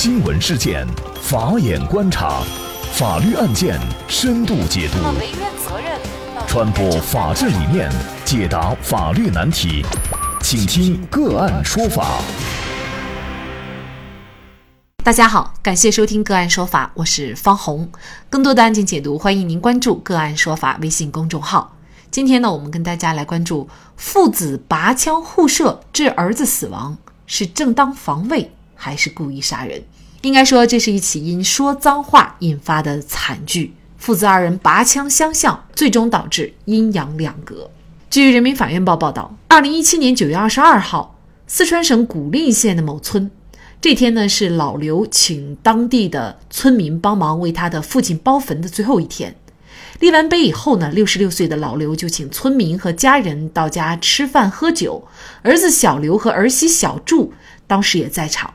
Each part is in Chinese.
新闻事件，法眼观察，法律案件深度解读，传播法治理念，解答法律难题，请听个案说法。大家好，感谢收听个案说法，我是方红。更多的案件解读，欢迎您关注个案说法微信公众号。今天呢，我们跟大家来关注父子拔枪互射致儿子死亡是正当防卫还是故意杀人？应该说，这是一起因说脏话引发的惨剧。父子二人拔枪相向，最终导致阴阳两隔。据人民法院报报道，二零一七年九月二十二号，四川省古蔺县的某村，这天呢是老刘请当地的村民帮忙为他的父亲包坟的最后一天。立完碑以后呢，六十六岁的老刘就请村民和家人到家吃饭喝酒，儿子小刘和儿媳小祝当时也在场。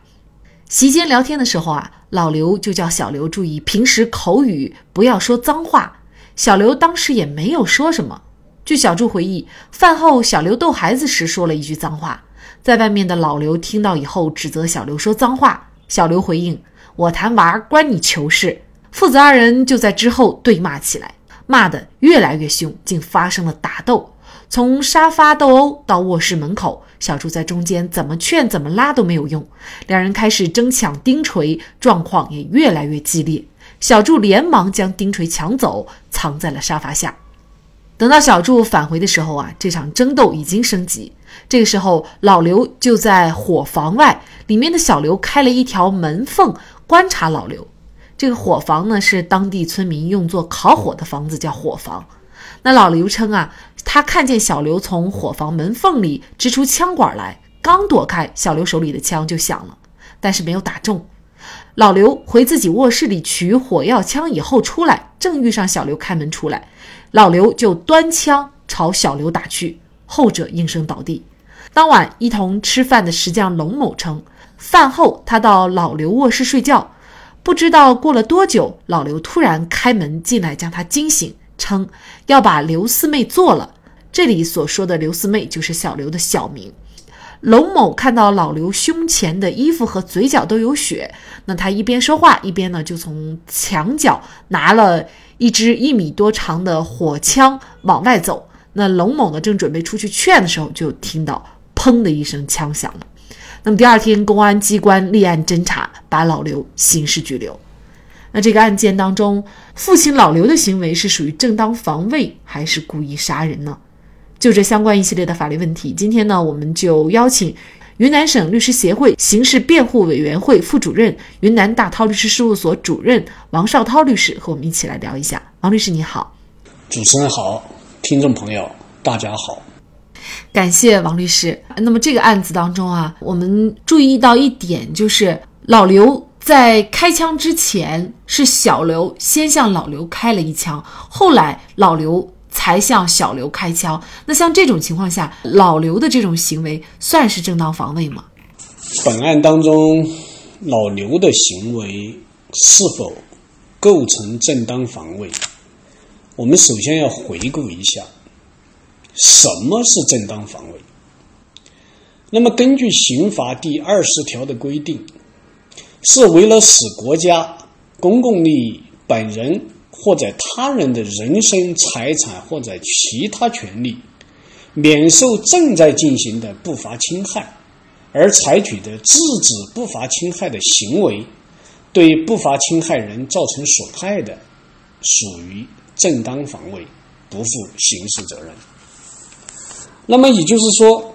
席间聊天的时候啊，老刘就叫小刘注意平时口语，不要说脏话。小刘当时也没有说什么。据小祝回忆，饭后小刘逗孩子时说了一句脏话，在外面的老刘听到以后指责小刘说脏话，小刘回应：“我谈娃关你球事。”父子二人就在之后对骂起来。骂得越来越凶，竟发生了打斗，从沙发斗殴到卧室门口，小祝在中间怎么劝怎么拉都没有用，两人开始争抢钉锤，状况也越来越激烈。小柱连忙将钉锤抢走，藏在了沙发下。等到小柱返回的时候啊，这场争斗已经升级。这个时候，老刘就在伙房外，里面的小刘开了一条门缝观察老刘。这个伙房呢，是当地村民用作烤火的房子，叫伙房。那老刘称啊，他看见小刘从伙房门缝里支出枪管来，刚躲开，小刘手里的枪就响了，但是没有打中。老刘回自己卧室里取火药枪以后出来，正遇上小刘开门出来，老刘就端枪朝小刘打去，后者应声倒地。当晚一同吃饭的石匠龙某称，饭后他到老刘卧室睡觉。不知道过了多久，老刘突然开门进来，将他惊醒，称要把刘四妹做了。这里所说的刘四妹就是小刘的小名。龙某看到老刘胸前的衣服和嘴角都有血，那他一边说话一边呢，就从墙角拿了一支一米多长的火枪往外走。那龙某呢，正准备出去劝的时候，就听到砰的一声枪响。那么第二天，公安机关立案侦查，把老刘刑事拘留。那这个案件当中，父亲老刘的行为是属于正当防卫还是故意杀人呢？就这相关一系列的法律问题，今天呢，我们就邀请云南省律师协会刑事辩护委员会副主任、云南大韬律师事务所主任王绍涛律师和我们一起来聊一下。王律师你好，主持人好，听众朋友大家好。感谢王律师。那么这个案子当中啊，我们注意到一点，就是老刘在开枪之前是小刘先向老刘开了一枪，后来老刘才向小刘开枪。那像这种情况下，老刘的这种行为算是正当防卫吗？本案当中，老刘的行为是否构成正当防卫？我们首先要回顾一下。什么是正当防卫？那么，根据刑法第二十条的规定，是为了使国家公共利益、本人或者他人的人身、财产或者其他权利免受正在进行的不法侵害，而采取的制止不法侵害的行为，对不法侵害人造成损害的，属于正当防卫，不负刑事责任。那么也就是说，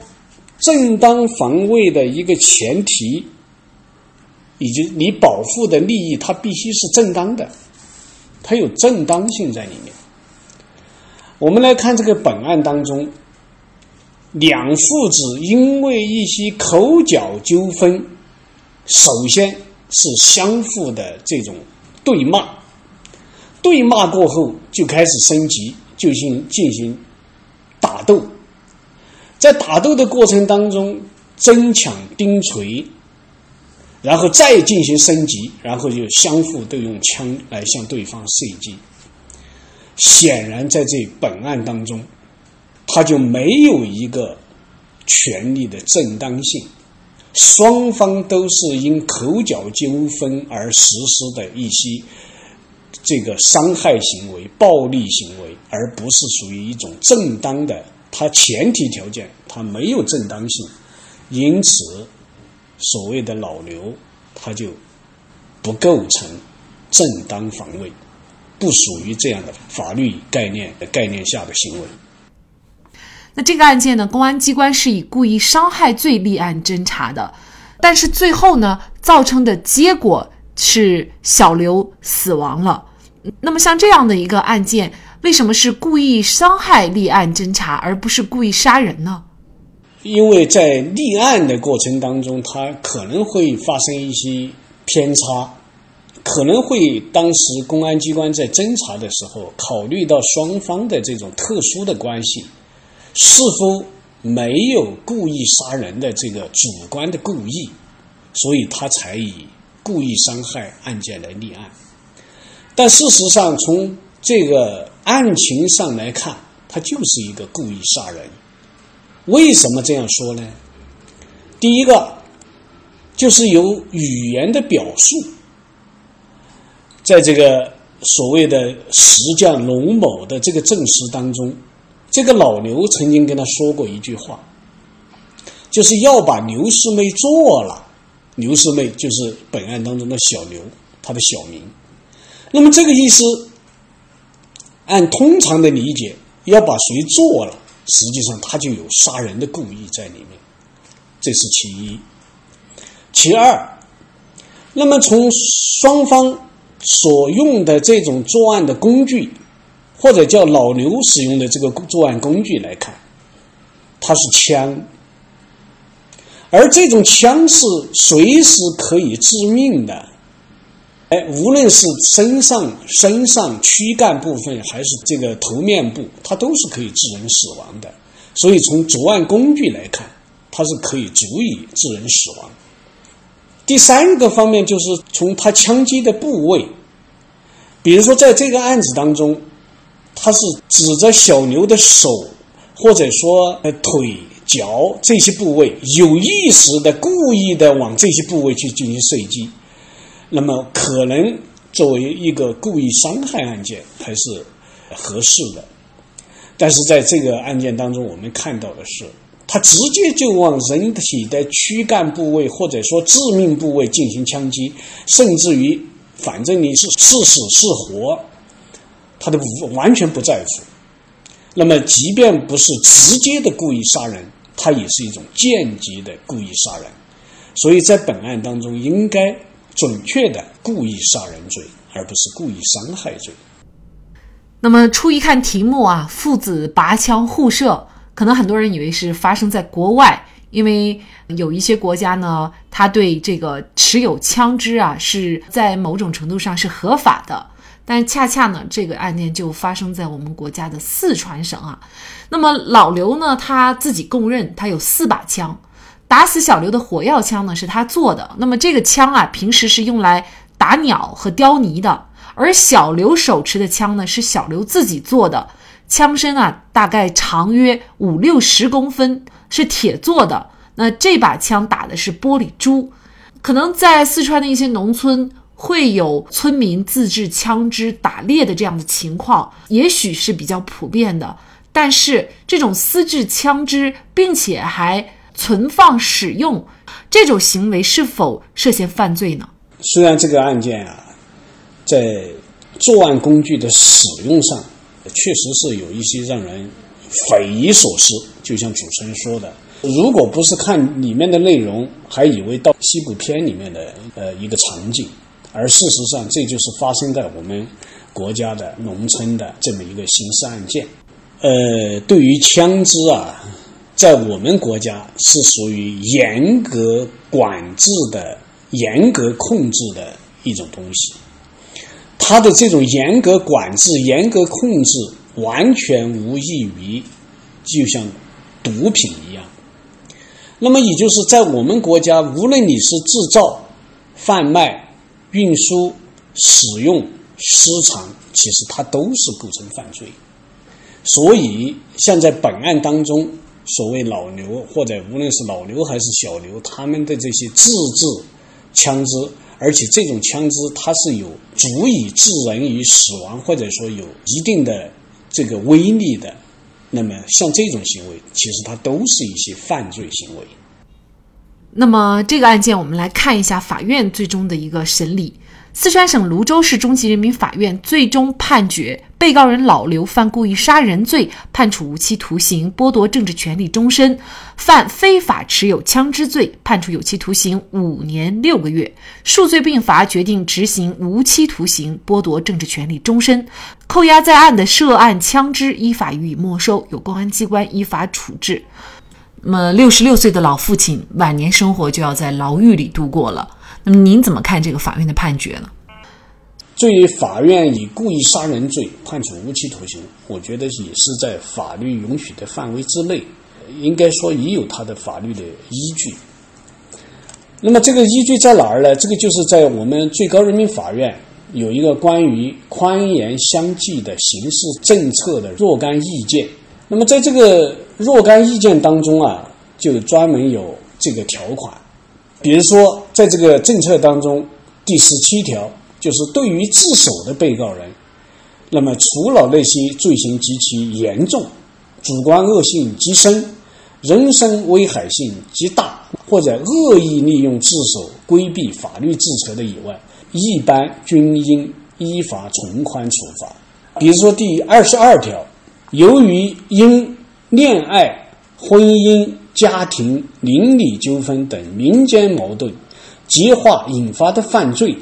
正当防卫的一个前提，以及你保护的利益，它必须是正当的，它有正当性在里面。我们来看这个本案当中，两父子因为一些口角纠纷，首先是相互的这种对骂，对骂过后就开始升级，就进进行打斗。在打斗的过程当中，争抢钉锤，然后再进行升级，然后就相互都用枪来向对方射击。显然，在这本案当中，他就没有一个权利的正当性，双方都是因口角纠纷而实施的一些这个伤害行为、暴力行为，而不是属于一种正当的。它前提条件它没有正当性，因此所谓的老刘他就不构成正当防卫，不属于这样的法律概念的概念下的行为。那这个案件呢，公安机关是以故意伤害罪立案侦查的，但是最后呢，造成的结果是小刘死亡了。那么像这样的一个案件，为什么是故意伤害立案侦查，而不是故意杀人呢？因为在立案的过程当中，他可能会发生一些偏差，可能会当时公安机关在侦查的时候，考虑到双方的这种特殊的关系。似乎没有故意杀人的这个主观的故意，所以他才以故意伤害案件来立案。但事实上，从这个案情上来看，他就是一个故意杀人。为什么这样说呢？第一个就是由语言的表述，在这个所谓的石匠龙某的这个证实当中。这个老刘曾经跟他说过一句话，就是要把刘师妹做了。刘师妹就是本案当中的小刘，他的小名。那么这个意思，按通常的理解，要把谁做了，实际上他就有杀人的故意在里面，这是其一。其二，那么从双方所用的这种作案的工具。或者叫老刘使用的这个作案工具来看，它是枪，而这种枪是随时可以致命的。哎，无论是身上、身上躯干部分，还是这个头面部，它都是可以致人死亡的。所以从作案工具来看，它是可以足以致人死亡。第三个方面就是从他枪击的部位，比如说在这个案子当中。他是指着小牛的手，或者说呃腿、脚这些部位，有意识的、故意的往这些部位去进行射击，那么可能作为一个故意伤害案件还是合适的。但是在这个案件当中，我们看到的是，他直接就往人体的躯干部位，或者说致命部位进行枪击，甚至于，反正你是是死是活。他都完全不在乎。那么，即便不是直接的故意杀人，他也是一种间接的故意杀人。所以在本案当中，应该准确的故意杀人罪，而不是故意伤害罪。那么，初一看题目啊，父子拔枪互射，可能很多人以为是发生在国外，因为有一些国家呢，他对这个持有枪支啊，是在某种程度上是合法的。但恰恰呢，这个案件就发生在我们国家的四川省啊。那么老刘呢，他自己供认他有四把枪，打死小刘的火药枪呢是他做的。那么这个枪啊，平时是用来打鸟和雕泥的。而小刘手持的枪呢，是小刘自己做的，枪身啊大概长约五六十公分，是铁做的。那这把枪打的是玻璃珠，可能在四川的一些农村。会有村民自制枪支打猎的这样的情况，也许是比较普遍的。但是这种私制枪支并且还存放使用，这种行为是否涉嫌犯罪呢？虽然这个案件啊，在作案工具的使用上，确实是有一些让人匪夷所思。就像主持人说的，如果不是看里面的内容，还以为到西部片里面的呃一个场景。而事实上，这就是发生在我们国家的农村的这么一个刑事案件。呃，对于枪支啊，在我们国家是属于严格管制的、严格控制的一种东西。它的这种严格管制、严格控制，完全无异于就像毒品一样。那么，也就是在我们国家，无论你是制造、贩卖，运输、使用、私藏，其实它都是构成犯罪。所以，像在本案当中所谓老刘或者无论是老刘还是小刘，他们的这些自制枪支，而且这种枪支它是有足以致人于死亡，或者说有一定的这个威力的。那么像这种行为，其实它都是一些犯罪行为。那么这个案件，我们来看一下法院最终的一个审理。四川省泸州市中级人民法院最终判决被告人老刘犯故意杀人罪，判处无期徒刑，剥夺政治权利终身；犯非法持有枪支罪，判处有期徒刑五年六个月。数罪并罚，决定执行无期徒刑，剥夺政治权利终身。扣押在案的涉案枪支依法予以没收，由公安机关依法处置。那么，六十六岁的老父亲晚年生活就要在牢狱里度过了。您怎么看这个法院的判决呢？对于法院以故意杀人罪判处无期徒刑，我觉得也是在法律允许的范围之内，应该说也有它的法律的依据。那么这个依据在哪儿呢？这个就是在我们最高人民法院有一个关于宽严相济的刑事政策的若干意见。那么在这个若干意见当中啊，就专门有这个条款。比如说，在这个政策当中，第十七条就是对于自首的被告人，那么除了那些罪行极其严重、主观恶性极深、人身危害性极大，或者恶意利用自首规避法律制裁的以外，一般均应依法从宽处罚。比如说第二十二条，由于因恋爱、婚姻。家庭邻里纠纷等民间矛盾激化引发的犯罪，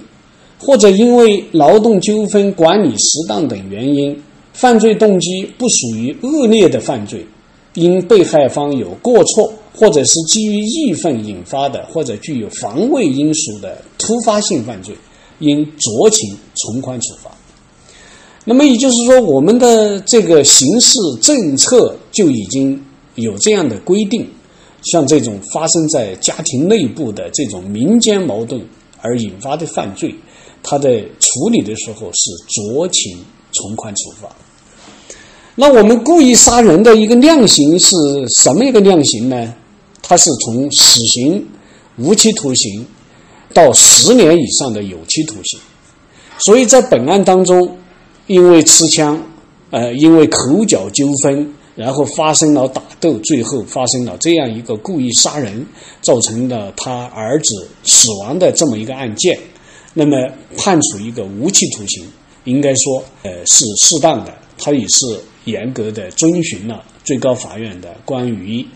或者因为劳动纠纷管理失当等原因，犯罪动机不属于恶劣的犯罪，因被害方有过错，或者是基于义愤引发的，或者具有防卫因素的突发性犯罪，应酌情从宽处罚。那么也就是说，我们的这个刑事政策就已经有这样的规定。像这种发生在家庭内部的这种民间矛盾而引发的犯罪，它的处理的时候是酌情从宽处罚。那我们故意杀人的一个量刑是什么一个量刑呢？它是从死刑、无期徒刑到十年以上的有期徒刑。所以在本案当中，因为持枪，呃，因为口角纠纷。然后发生了打斗，最后发生了这样一个故意杀人，造成了他儿子死亡的这么一个案件，那么判处一个无期徒刑，应该说，呃，是适当的。他也是严格的遵循了最高法院的关于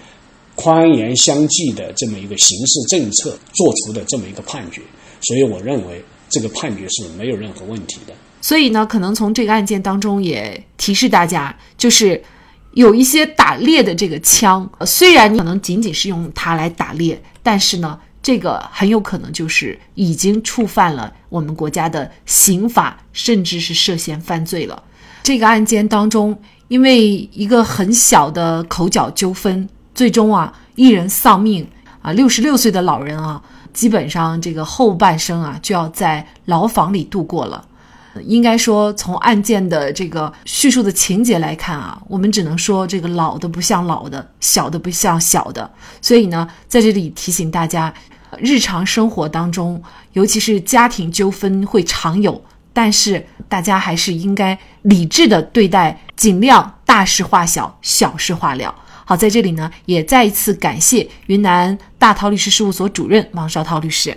宽严相济的这么一个刑事政策做出的这么一个判决，所以我认为这个判决是没有任何问题的。所以呢，可能从这个案件当中也提示大家，就是。有一些打猎的这个枪，虽然你可能仅仅是用它来打猎，但是呢，这个很有可能就是已经触犯了我们国家的刑法，甚至是涉嫌犯罪了。这个案件当中，因为一个很小的口角纠纷，最终啊，一人丧命啊，六十六岁的老人啊，基本上这个后半生啊，就要在牢房里度过了。应该说，从案件的这个叙述的情节来看啊，我们只能说这个老的不像老的，小的不像小的。所以呢，在这里提醒大家，日常生活当中，尤其是家庭纠纷会常有，但是大家还是应该理智的对待，尽量大事化小，小事化了。好，在这里呢，也再一次感谢云南大韬律师事务所主任王绍涛律师。